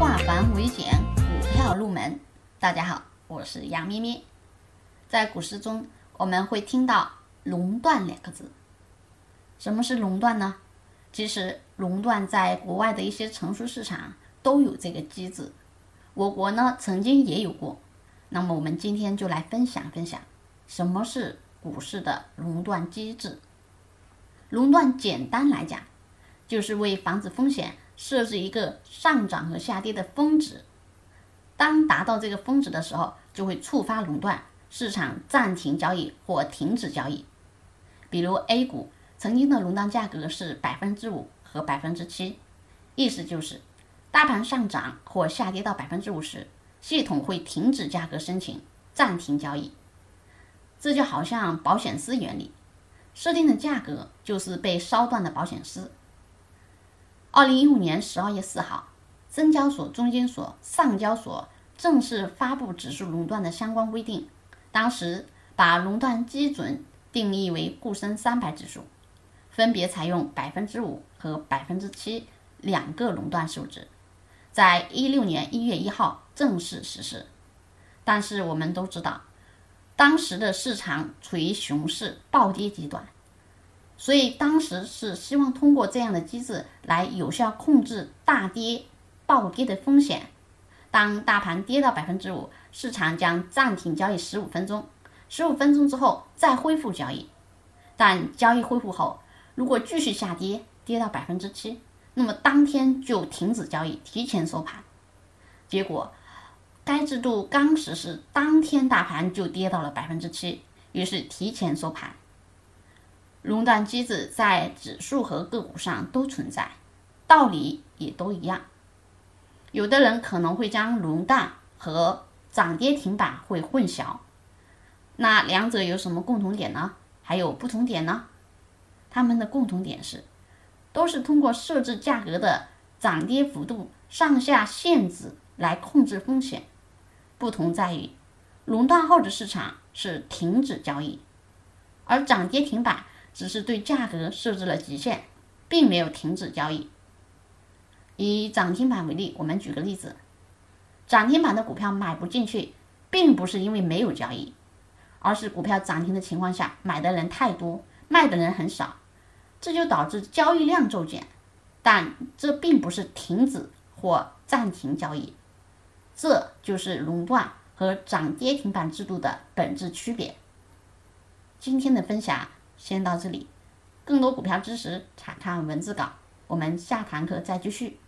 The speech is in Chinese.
化繁为简，股票入门。大家好，我是杨咩咩。在股市中，我们会听到“垄断”两个字。什么是垄断呢？其实，垄断在国外的一些成熟市场都有这个机制，我国呢曾经也有过。那么，我们今天就来分享分享什么是股市的垄断机制。垄断简单来讲，就是为防止风险。设置一个上涨和下跌的峰值，当达到这个峰值的时候，就会触发熔断，市场暂停交易或停止交易。比如 A 股曾经的熔断价格是百分之五和百分之七，意思就是大盘上涨或下跌到百分之五十，系统会停止价格申请，暂停交易。这就好像保险丝原理，设定的价格就是被烧断的保险丝。二零一五年十二月四号，深交所、中金所、上交所正式发布指数熔断的相关规定。当时把熔断基准定义为沪深三百指数，分别采用百分之五和百分之七两个熔断数值，在一六年一月一号正式实施。但是我们都知道，当时的市场处于熊市暴跌阶段。所以当时是希望通过这样的机制来有效控制大跌暴跌的风险。当大盘跌到百分之五，市场将暂停交易十五分钟，十五分钟之后再恢复交易。但交易恢复后，如果继续下跌，跌到百分之七，那么当天就停止交易，提前收盘。结果，该制度刚实施，当天大盘就跌到了百分之七，于是提前收盘。熔断机制在指数和个股上都存在，道理也都一样。有的人可能会将熔断和涨跌停板会混淆，那两者有什么共同点呢？还有不同点呢？它们的共同点是，都是通过设置价格的涨跌幅度上下限制来控制风险。不同在于，熔断后的市场是停止交易，而涨跌停板。只是对价格设置了极限，并没有停止交易。以涨停板为例，我们举个例子：涨停板的股票买不进去，并不是因为没有交易，而是股票涨停的情况下，买的人太多，卖的人很少，这就导致交易量骤减。但这并不是停止或暂停交易，这就是垄断和涨跌停板制度的本质区别。今天的分享。先到这里，更多股票知识查看文字稿，我们下堂课再继续。